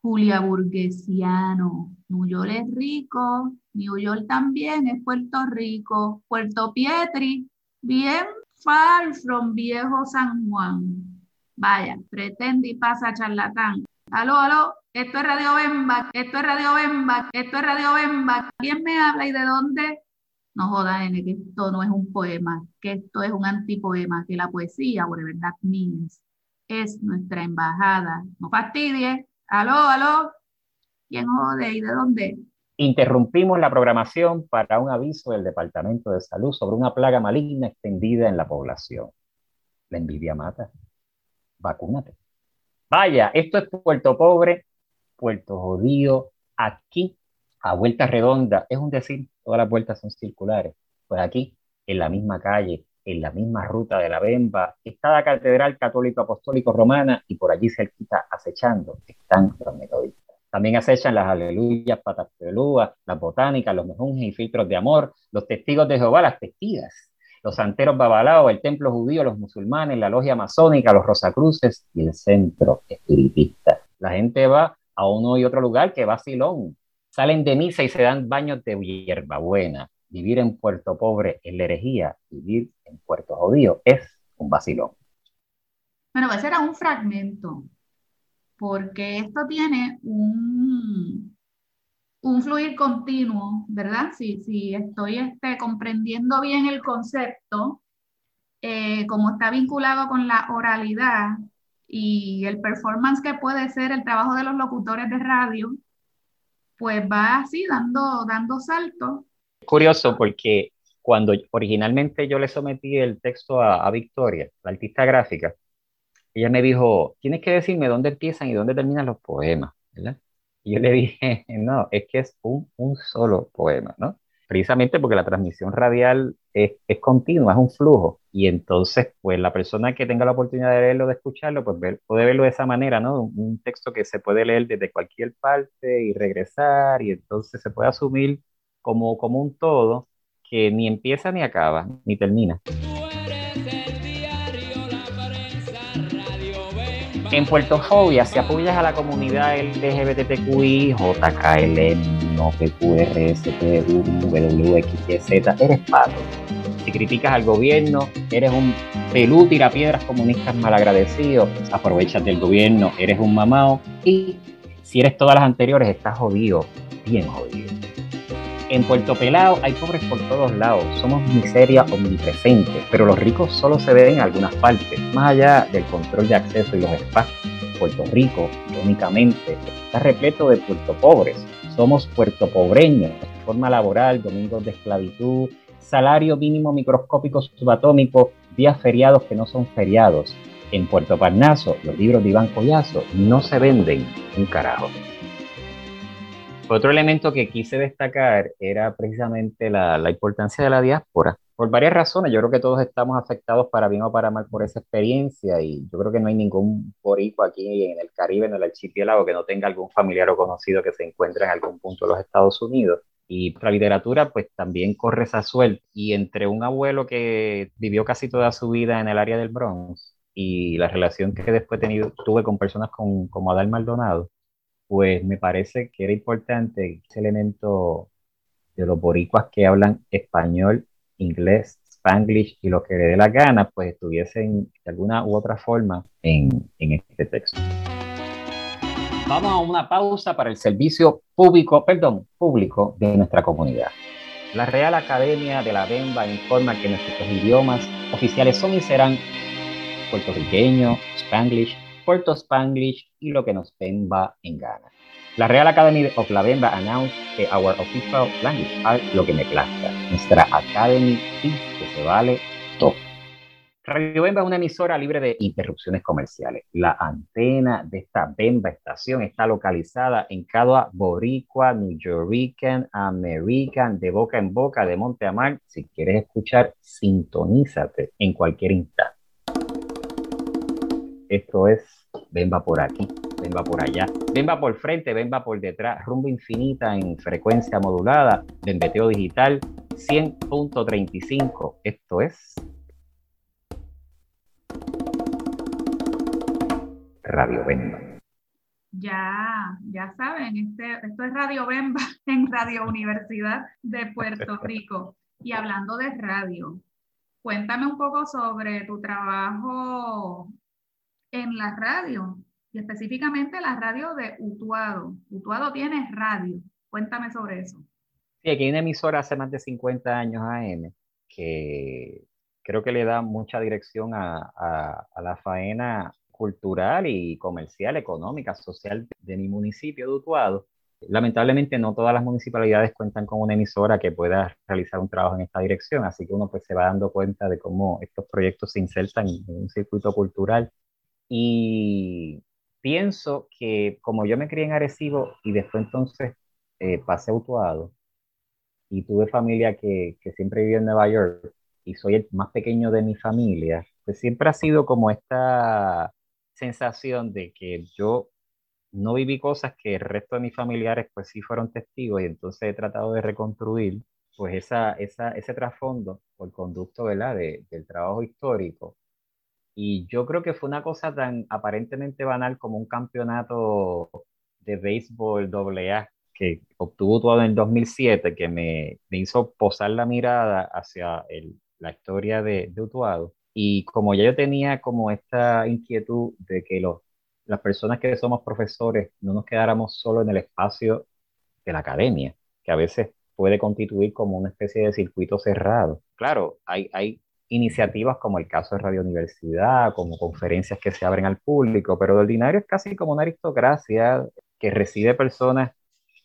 Julia Burguesiano. York es rico, New York también es Puerto Rico, Puerto Pietri, bien far from viejo San Juan. Vaya, pretende y pasa charlatán. Aló, aló, esto es Radio Bemba, esto es Radio Bemba, esto es Radio Bemba. ¿Quién me habla y de dónde? No joda, N, que esto no es un poema, que esto es un antipoema, que la poesía, whatever that means, es nuestra embajada. No fastidie. Aló, aló. ¿Quién jode y de dónde? Interrumpimos la programación para un aviso del Departamento de Salud sobre una plaga maligna extendida en la población. La envidia mata. Vacúnate. Vaya, esto es Puerto Pobre, Puerto Jodido, aquí, a vuelta redonda. Es un decir, todas las vueltas son circulares. Pues aquí, en la misma calle, en la misma ruta de la Bemba, está la Catedral Católico Apostólico Romana y por allí cerquita acechando están los metodistas. También acechan las aleluyas, patas peludas, las botánicas, los mejunjes y filtros de amor, los testigos de Jehová, las testigos, los santeros babalaos, el templo judío, los musulmanes, la logia masónica, los rosacruces y el centro espiritista. La gente va a uno y otro lugar que va a Silón. Salen de misa y se dan baños de hierbabuena. Vivir en Puerto Pobre es la herejía, vivir en Puerto Judío es un vacilón. Bueno, ese era un fragmento porque esto tiene un, un fluir continuo, ¿verdad? Si, si estoy este, comprendiendo bien el concepto, eh, como está vinculado con la oralidad y el performance que puede ser el trabajo de los locutores de radio, pues va así dando, dando saltos. Curioso porque cuando originalmente yo le sometí el texto a, Victoria, la artista gráfica, ella me dijo, tienes que decirme dónde empiezan y dónde terminan los poemas, ¿verdad? Y yo le dije, no, es que es un, un solo poema, ¿no? Precisamente porque la transmisión radial es, continua, es un flujo. Y entonces, pues la persona que tenga la oportunidad de leerlo, de escucharlo, pues ver, puede verlo de esa manera, ¿no? Un, un texto que se puede leer desde cualquier parte y regresar, y entonces se puede asumir como, como un todo que ni empieza ni acaba, ni termina. En Puertofobia, si apoyas a la comunidad LGBTQI, JKL, no PQR, SPU, WXYZ, eres pato. Si criticas al gobierno, eres un pelú tirapiedras comunistas malagradecido, aprovechas del gobierno, eres un mamao. Y si eres todas las anteriores, estás jodido, bien jodido. En Puerto Pelao hay pobres por todos lados, somos miseria omnipresente, pero los ricos solo se ven en algunas partes, más allá del control de acceso y los espacios. Puerto Rico, irónicamente, está repleto de puerto pobres. Somos puerto pobreños, forma laboral, domingos de esclavitud, salario mínimo microscópico subatómico, días feriados que no son feriados. En Puerto Parnaso, los libros de Iván Collazo no se venden un carajo. Otro elemento que quise destacar era precisamente la, la, importancia de la diáspora, por varias razones. Yo creo que todos estamos afectados para bien o para mal por esa experiencia y yo creo que no hay ningún boricua aquí en el Caribe, en el archipiélago, que no tenga algún familiar o conocido que se encuentre en algún punto de los Estados Unidos. Y la literatura pues también corre esa suerte. Y entre un abuelo que vivió casi toda su vida en el área del Bronx y la relación que después tenido, tuve con personas con, como Adal Maldonado, pues me parece que era importante ese elemento de los boricuas que hablan español, inglés, spanglish y lo que le dé la gana, pues estuviesen de alguna u otra forma en, en este texto. Vamos a una pausa para el servicio público, perdón, público de nuestra comunidad. La Real Academia de la Bemba informa que nuestros idiomas oficiales son y serán puertorriqueño, spanglish, Puerto Spanglish y lo que nos Bemba en Ghana. La Real Academy of La Bemba announced que our official language are lo que me plazca. Nuestra Academy que se vale todo. Radio Bemba es una emisora libre de interrupciones comerciales. La antena de esta Bemba estación está localizada en cada boricua, New Yorkican, American, de boca en boca, de monte a mar. Si quieres escuchar, sintonízate en cualquier instante. Esto es Bemba por aquí, Bemba por allá, Bemba por frente, Bemba por detrás, rumbo infinita en frecuencia modulada, Bembeteo digital 100.35. Esto es Radio Bemba. Ya, ya saben, este, esto es Radio Bemba en Radio Universidad de Puerto Rico. Y hablando de radio, cuéntame un poco sobre tu trabajo en la radio, y específicamente la radio de Utuado. Utuado tiene radio. Cuéntame sobre eso. Sí, aquí hay una emisora hace más de 50 años AM que creo que le da mucha dirección a, a, a la faena cultural y comercial, económica, social de mi municipio de Utuado. Lamentablemente no todas las municipalidades cuentan con una emisora que pueda realizar un trabajo en esta dirección, así que uno pues se va dando cuenta de cómo estos proyectos se insertan en un circuito cultural y pienso que como yo me crié en Arecibo y después entonces eh, pasé a Utuado y tuve familia que, que siempre vivió en Nueva York y soy el más pequeño de mi familia, pues siempre ha sido como esta sensación de que yo no viví cosas que el resto de mis familiares pues sí fueron testigos y entonces he tratado de reconstruir pues esa, esa, ese trasfondo el conducto ¿verdad? De, del trabajo histórico. Y yo creo que fue una cosa tan aparentemente banal como un campeonato de béisbol AA que obtuvo todo en el 2007, que me, me hizo posar la mirada hacia el, la historia de, de Utuado. Y como ya yo tenía como esta inquietud de que los las personas que somos profesores no nos quedáramos solo en el espacio de la academia, que a veces puede constituir como una especie de circuito cerrado. Claro, hay, hay iniciativas como el caso de Radio Universidad, como conferencias que se abren al público, pero de ordinario es casi como una aristocracia que recibe personas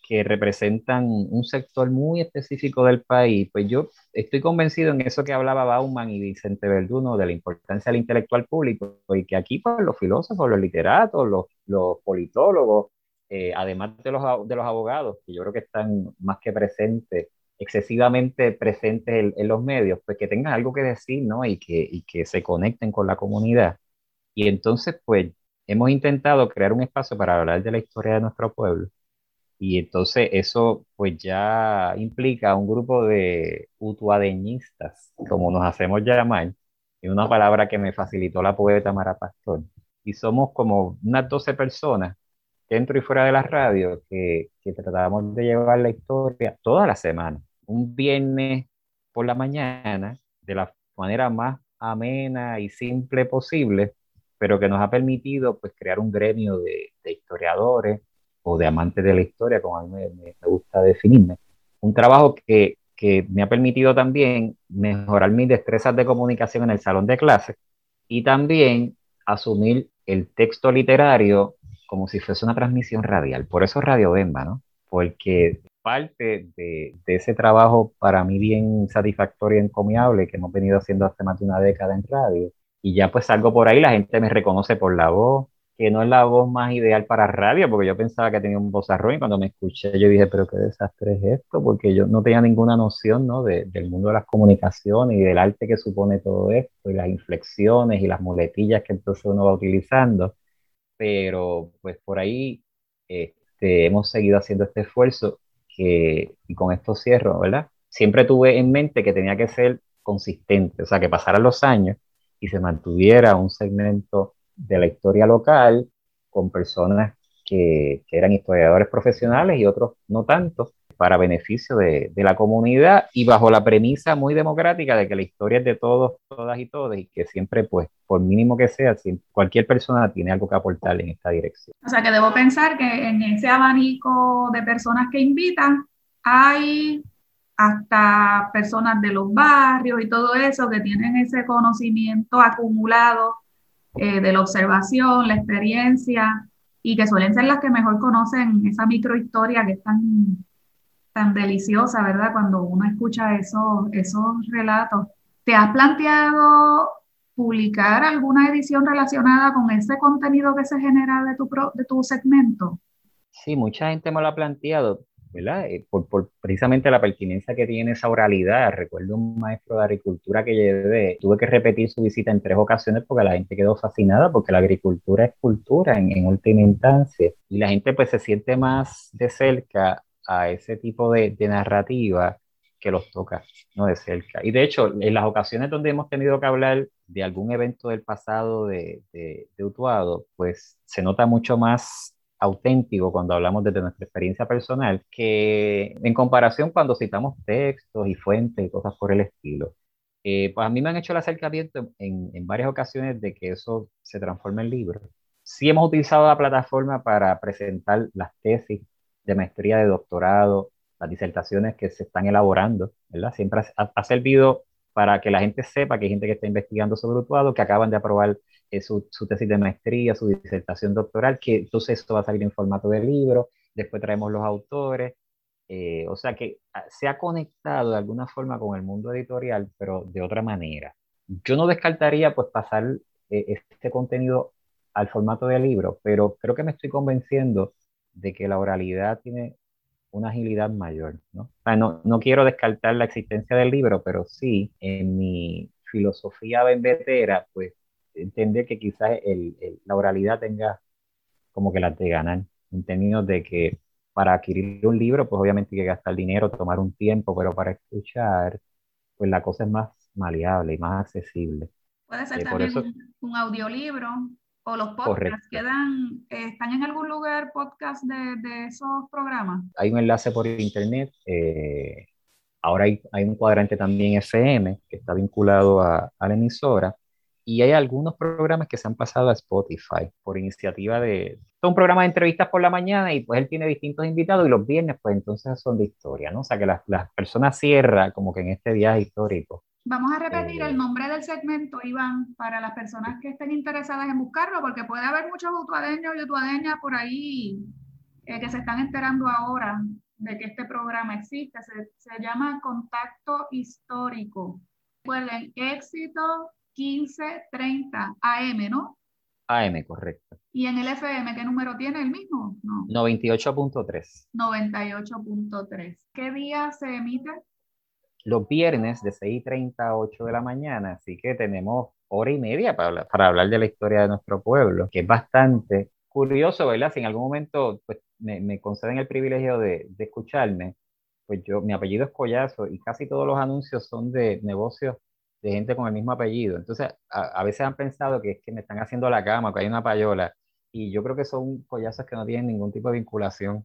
que representan un sector muy específico del país, pues yo estoy convencido en eso que hablaba Bauman y Vicente Verduno de la importancia del intelectual público y que aquí pues, los filósofos, los literatos, los, los politólogos, eh, además de los, de los abogados, que yo creo que están más que presentes, excesivamente presentes en, los medios, pues que tengan algo que decir, ¿no? Y que, y que se conecten con la comunidad. Y entonces, pues, hemos intentado crear un espacio para hablar de la historia de nuestro pueblo y entonces eso pues ya implica un grupo de utuadeñistas, como nos hacemos llamar, es una palabra que me facilitó la poeta Mara Pastor. Y somos como unas 12 personas dentro y fuera de la radio que, que tratamos de llevar la historia toda la semana. Un viernes por la mañana, de la manera más amena y simple posible, pero que nos ha permitido pues crear un gremio de, de historiadores, o de amante de la historia, como a mí me, gusta definirme. Un trabajo que, que, me ha permitido también mejorar mis destrezas de comunicación en el salón de clases y también asumir el texto literario como si fuese una transmisión radial. Por eso Radio Bemba, ¿no? Porque parte de, de, ese trabajo para mí bien satisfactorio y encomiable que hemos venido haciendo hace más de una década en radio. Y ya pues salgo por ahí, la gente me reconoce por la voz, que no es la voz más ideal para radio, porque yo pensaba que tenía un voz y cuando me escuché yo dije, pero qué desastre es esto, porque yo no tenía ninguna noción ¿no? De, del mundo de las comunicaciones y del arte que supone todo esto, y las inflexiones y las muletillas que entonces uno va utilizando, pero pues por ahí este, hemos seguido haciendo este esfuerzo que, y con esto cierro, ¿verdad? Siempre tuve en mente que tenía que ser consistente, o sea, que pasaran los años y se mantuviera un segmento de la historia local con personas que, que, eran historiadores profesionales y otros no tanto, para beneficio de, de, la comunidad y bajo la premisa muy democrática de que la historia es de todos, todas y todos y que siempre, pues, por mínimo que sea, cualquier persona tiene algo que aportar en esta dirección. O sea que debo pensar que en ese abanico de personas que invitan hay hasta personas de los barrios y todo eso que tienen ese conocimiento acumulado eh, de la observación, la experiencia, y que suelen ser las que mejor conocen esa microhistoria que es tan, tan deliciosa, ¿verdad? Cuando uno escucha esos, esos relatos. ¿Te has planteado publicar alguna edición relacionada con ese contenido que se genera de tu, de tu segmento? Sí, mucha gente me lo ha planteado. ¿verdad? Eh, por, por, precisamente la pertinencia que tiene esa oralidad. Recuerdo un maestro de agricultura que llevé, tuve que repetir su visita en tres ocasiones porque la gente quedó fascinada porque la agricultura es cultura en, en última instancia y la gente pues se siente más de cerca a ese tipo de, de narrativa que los toca, ¿no? De cerca. Y de hecho, en las ocasiones donde hemos tenido que hablar de algún evento del pasado de, de, de Utuado, pues se nota mucho más auténtico cuando hablamos desde nuestra experiencia personal que en comparación cuando citamos textos y fuentes y cosas por el estilo. Eh, pues a mí me han hecho el acercamiento en, en, varias ocasiones de que eso se transforme en libro. Sí hemos utilizado la plataforma para presentar las tesis de maestría, de doctorado, las disertaciones que se están elaborando, ¿verdad? Siempre ha, servido para que la gente sepa que hay gente que está investigando sobre Utuado, que acaban de aprobar eh, su, su, tesis de maestría, su disertación doctoral, que entonces esto va a salir en formato de libro después traemos los autores, eh, o sea que ah, se ha conectado de alguna forma con el mundo editorial, pero de otra manera. Yo no descartaría pues pasar eh, este contenido al formato de libro, pero creo que me estoy convenciendo de que la oralidad tiene una agilidad mayor, ¿no? no, no quiero descartar la existencia del libro, pero sí, en mi filosofía bembetera, pues entender que quizás el, la oralidad tenga como que la de ganar, en términos de que para adquirir un libro, pues obviamente hay que gastar dinero, tomar un tiempo, pero para escuchar, pues la cosa es más maleable y más accesible. Puede ser eh, también un, audiolibro o los podcasts quedan, eh, ¿están en algún lugar podcast de, de, esos programas? Hay un enlace por internet. Eh, ahora hay, hay, un cuadrante también FM que está vinculado a, a la emisora y hay algunos programas que se han pasado a Spotify por iniciativa de... Son un programa de entrevistas por la mañana y pues él tiene distintos invitados y los viernes pues entonces son de historia, ¿no? O sea que las, las personas cierran como que en este viaje histórico. Vamos a repetir el eh, nombre del segmento, Iván, para las personas que estén interesadas en buscarlo, porque puede haber muchos utuadeños y utuadeñas por ahí eh, que se están enterando ahora de que este programa existe. Se, se llama Contacto Histórico. Recuerden, éxito 1530 AM, ¿no? AM, correcto. ¿Y en el FM qué número tiene el mismo? No. 98.3. 98.3. ¿Qué día se emite? Los viernes de 6.30 a 8 de la mañana, así que tenemos hora y media para hablar, para hablar de la historia de nuestro pueblo, que es bastante curioso, ¿verdad? Si en algún momento pues, me, me conceden el privilegio de, de escucharme, pues yo, mi apellido es Collazo y casi todos los anuncios son de negocios de gente con el mismo apellido. Entonces, a, veces han pensado que es que me están haciendo la cama, que hay una payola, y yo creo que son collazos que no tienen ningún tipo de vinculación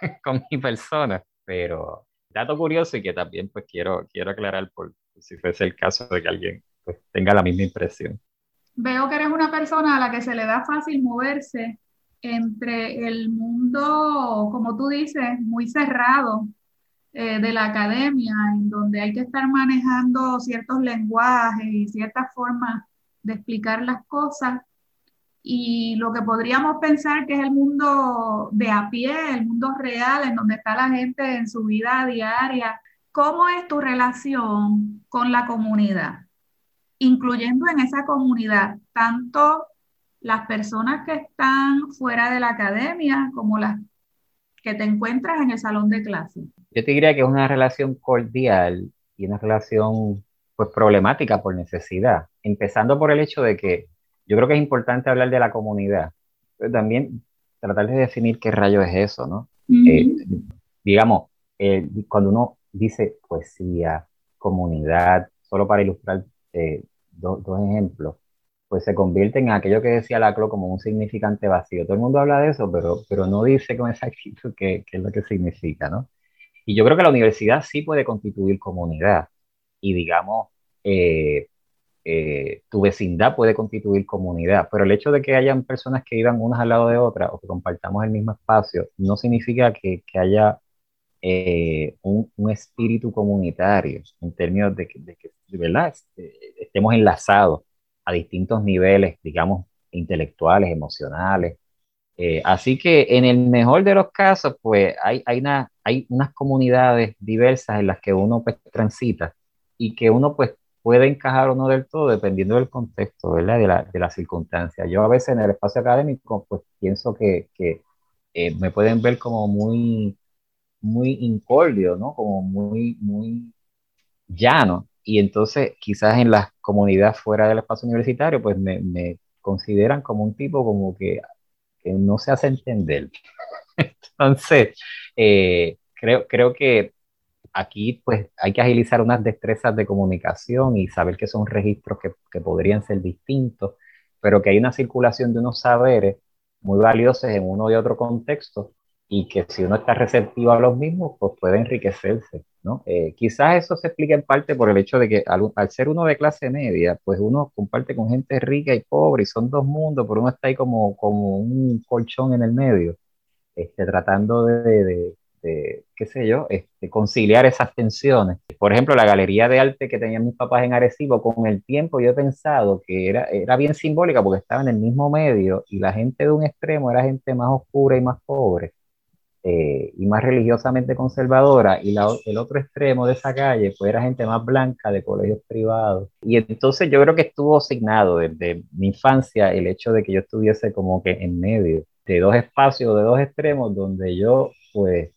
con mi persona, pero dato curioso y que también pues quiero, quiero aclarar por si fuese el caso de que alguien pues, tenga la misma impresión. Veo que eres una persona a la que se le da fácil moverse entre el mundo, como tú dices, muy cerrado eh, de la academia, en donde hay que estar manejando ciertos lenguajes y ciertas formas de explicar las cosas, y lo que podríamos pensar que es el mundo de a pie, el mundo real, en donde está la gente en su vida diaria. ¿Cómo es tu relación con la comunidad? Incluyendo en esa comunidad tanto las personas que están fuera de la academia como las que te encuentras en el salón de clase. Yo te diría que es una relación cordial y una relación pues problemática por necesidad, empezando por el hecho de que yo creo que es importante hablar de la comunidad, pero también tratar de definir qué rayo es eso, ¿no? Eh, digamos, eh, cuando uno dice poesía, comunidad, solo para ilustrar eh, dos ejemplos, pues se convierte en aquello que decía Laclo como un significante vacío. Todo el mundo habla de eso, pero, pero no dice con exactitud qué, qué es lo que significa, ¿no? Y yo creo que la universidad sí puede constituir comunidad y digamos, eh, eh, tu vecindad puede constituir comunidad, pero el hecho de que hayan personas que vivan unas al lado de otras o que compartamos el mismo espacio no significa que, haya eh, un, espíritu comunitario en términos de que, de que ¿verdad? estemos enlazados a distintos niveles, digamos, intelectuales, emocionales, eh, así que en el mejor de los casos, pues hay unas comunidades diversas en las que uno pues, transita y que uno pues puede encajar o no del todo dependiendo del contexto, ¿verdad? De la, de la circunstancia. Yo a veces en el espacio académico pues pienso que, que eh, me pueden ver como muy, muy incordio, ¿no? Como muy, muy llano. Y entonces quizás en las comunidades fuera del espacio universitario pues me, me consideran como un tipo como que no se hace entender. Entonces, eh, creo, creo que aquí pues hay que agilizar unas destrezas de comunicación y saber que son registros que, que, podrían ser distintos, pero que hay una circulación de unos saberes muy valiosos en uno y otro contexto y que si uno está receptivo a los mismos, pues puede enriquecerse, ¿no? Eh, quizás eso se explica en parte por el hecho de que al, ser uno de clase media, pues uno comparte con gente rica y pobre y son dos mundos, pero uno está ahí como, como un colchón en el medio, este, tratando de, de, qué sé yo, este, conciliar esas tensiones. Por ejemplo, la galería de arte que tenían mis papás en Arecibo, con el tiempo yo he pensado que era, era bien simbólica porque estaba en el mismo medio y la gente de un extremo era gente más oscura y más pobre eh, y más religiosamente conservadora, y el otro extremo de esa calle pues era gente más blanca de colegios privados. Y entonces yo creo que estuvo asignado desde mi infancia el hecho de que yo estuviese como que en medio de dos espacios, de dos extremos, donde yo pues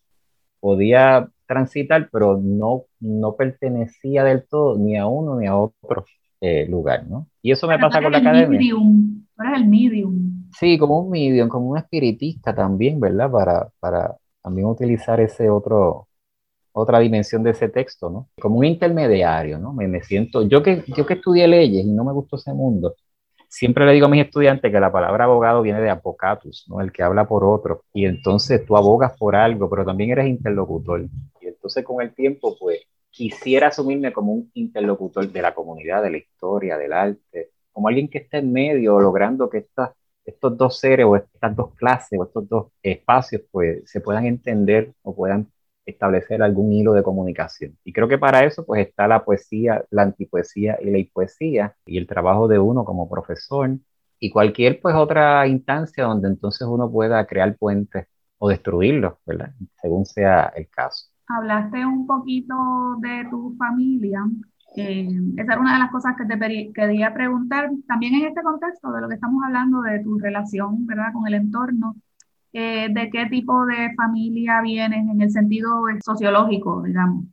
podía transitar, pero no, no pertenecía del todo ni a uno ni a otro eh, lugar, ¿no? Y eso me pasa con la academia. Medium. eres el medium. Sí, como un medium, como un espiritista también, ¿verdad? Para, para también utilizar ese otro, otra dimensión de ese texto, ¿no? Como un intermediario, ¿no? Me, me siento, yo que, yo que estudié leyes y no me gustó ese mundo, siempre le digo a mis estudiantes que la palabra abogado viene de apocatus, ¿no? El que habla por otro. Y entonces tú abogas por algo, pero también eres interlocutor. Y entonces con el tiempo, pues, quisiera asumirme como un interlocutor de la comunidad, de la historia, del arte, como alguien que está en medio, logrando que estas estos dos seres o estas dos clases o estos dos espacios pues se puedan entender o puedan establecer algún hilo de comunicación. Y creo que para eso pues está la poesía, la antipoesía y la poesía y el trabajo de uno como profesor y cualquier pues otra instancia donde entonces uno pueda crear puentes o destruirlos. Según sea el caso. Hablaste un poquito de tu familia eh, esa era una de las cosas que te quería preguntar, también en este contexto de lo que estamos hablando, de tu relación, ¿verdad?, con el entorno, eh, de qué tipo de familia vienes en el sentido sociológico, digamos.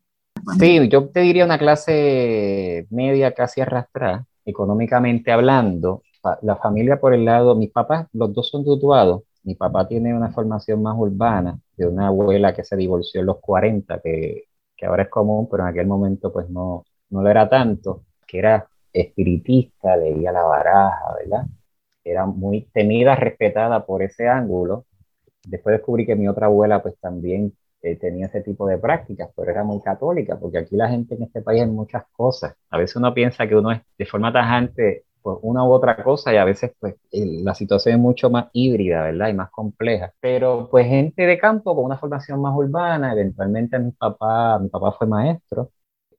Sí, yo te diría una clase media casi arrastrada, económicamente hablando. La familia por el lado, mis papás, los dos son tutuados. Mi papá tiene una formación más urbana de una abuela que se divorció en los 40, que, que ahora es común, pero en aquel momento pues no, no lo era tanto, que era espiritista, leía la baraja, ¿verdad? Era muy temida, respetada por ese ángulo. Después descubrí que mi otra abuela pues también eh, tenía ese tipo de prácticas, pero era muy católica, porque aquí la gente en este país hay muchas cosas. A veces uno piensa que uno es de forma tajante pues una u otra cosa y a veces pues la situación es mucho más híbrida, ¿verdad? Y más compleja. Pero pues gente de campo con una formación más urbana, eventualmente mi papá, mi papá fue maestro,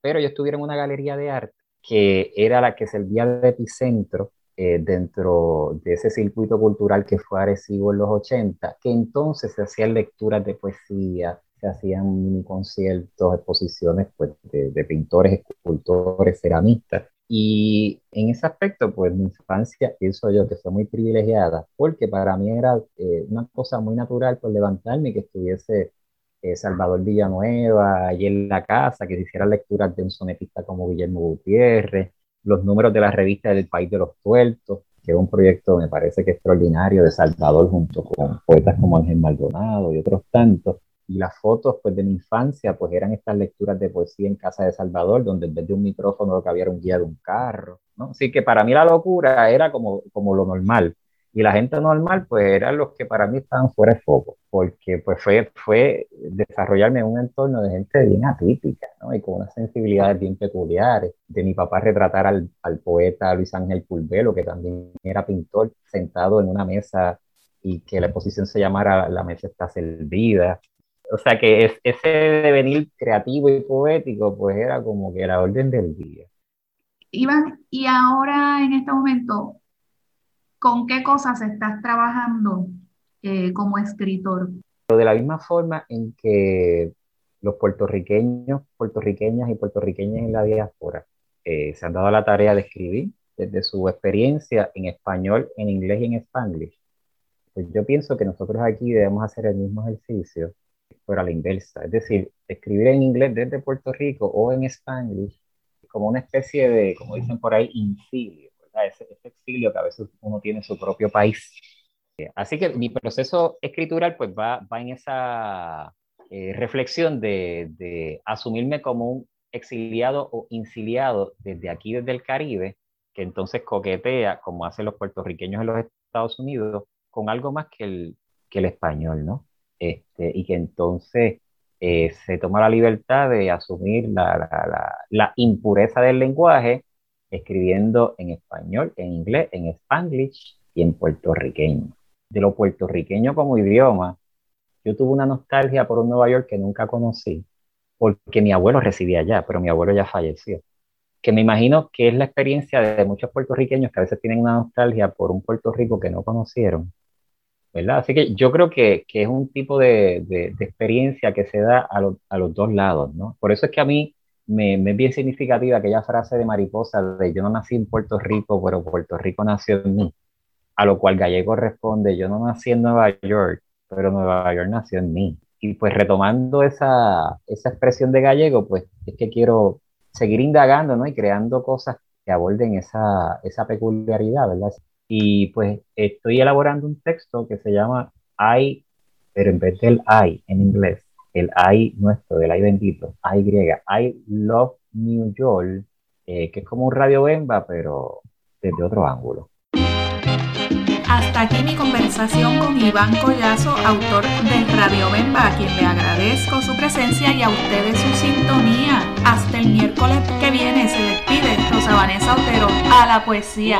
pero yo estuviera en una galería de arte que era la que servía de epicentro eh, dentro de ese circuito cultural que fue Arecibo en los 80, que entonces se hacían lecturas de poesía, se hacían mini conciertos, exposiciones pues, de, pintores, escultores, ceramistas. Y en ese aspecto, pues mi infancia, pienso yo que fue muy privilegiada, porque para mí era eh, una cosa muy natural por levantarme y que estuviese eh, Salvador Villanueva, allí en la casa, que se hicieran lecturas de un sonetista como Guillermo Gutiérrez, los números de la revista del País de los Tuertos, que es un proyecto, me parece que extraordinario, de Salvador junto con poetas como Ángel Maldonado y otros tantos. Y las fotos pues, de mi infancia pues, eran estas lecturas de poesía en casa de Salvador, donde en vez de un micrófono lo que había era un guía de un carro. ¿no? Así que para mí la locura era como, como lo normal. Y la gente normal, pues eran los que para mí estaban fuera de foco, porque pues fue, fue desarrollarme en un entorno de gente bien atípica, ¿no? Y con unas sensibilidades bien peculiares. De mi papá retratar al, al poeta Luis Ángel Pulvelo, que también era pintor, sentado en una mesa y que la exposición se llamara La mesa está servida. O sea que es, ese devenir creativo y poético, pues era como que era orden del día. Iván, y ahora en este momento, ¿Con qué cosas estás trabajando eh, como escritor? De la misma forma en que los puertorriqueños, puertorriqueñas y puertorriqueñas en la diáspora eh, se han dado la tarea de escribir desde su experiencia en español, en inglés y en spanglish. Pues yo pienso que nosotros aquí debemos hacer el mismo ejercicio, pero a la inversa. Es decir, escribir en inglés desde Puerto Rico o en spanglish como una especie de, como dicen por ahí, incilio ese, exilio que a veces uno tiene en su propio país. Así que mi proceso escritural pues va, va en esa eh, reflexión de, de, asumirme como un exiliado o inciliado desde aquí, desde el Caribe, que entonces coquetea, como hacen los puertorriqueños en los Estados Unidos, con algo más que el, que el español, ¿no? Este, y que entonces eh, se toma la libertad de asumir la, la, la, la impureza del lenguaje escribiendo en español, en inglés, en spanglish y en puertorriqueño. De lo puertorriqueño como idioma, yo tuve una nostalgia por un Nueva York que nunca conocí, porque mi abuelo residía allá, pero mi abuelo ya falleció. Que me imagino que es la experiencia de muchos puertorriqueños que a veces tienen una nostalgia por un Puerto Rico que no conocieron. ¿verdad? Así que yo creo que, que es un tipo de, de, experiencia que se da a, a, los dos lados, ¿no? Por eso es que a mí me, me, es bien significativa aquella frase de Mariposa de yo no nací en Puerto Rico, pero Puerto Rico nació en mí. A lo cual Gallego responde, yo no nací en Nueva York, pero Nueva York nació en mí. Y pues retomando esa, esa expresión de Gallego, pues es que quiero seguir indagando, ¿no? Y creando cosas que aborden esa, esa peculiaridad, ¿verdad? Y pues estoy elaborando un texto que se llama I, pero en vez del I en inglés, el I nuestro, del I bendito, I griega, I love New York, eh, que es como un radio bemba, pero desde otro ángulo. Hasta aquí mi conversación con Iván Collazo, autor de Radio Bemba, a quien le agradezco su presencia y a ustedes su sintonía. Hasta el miércoles que viene se despide Rosa Vanessa Otero a la poesía.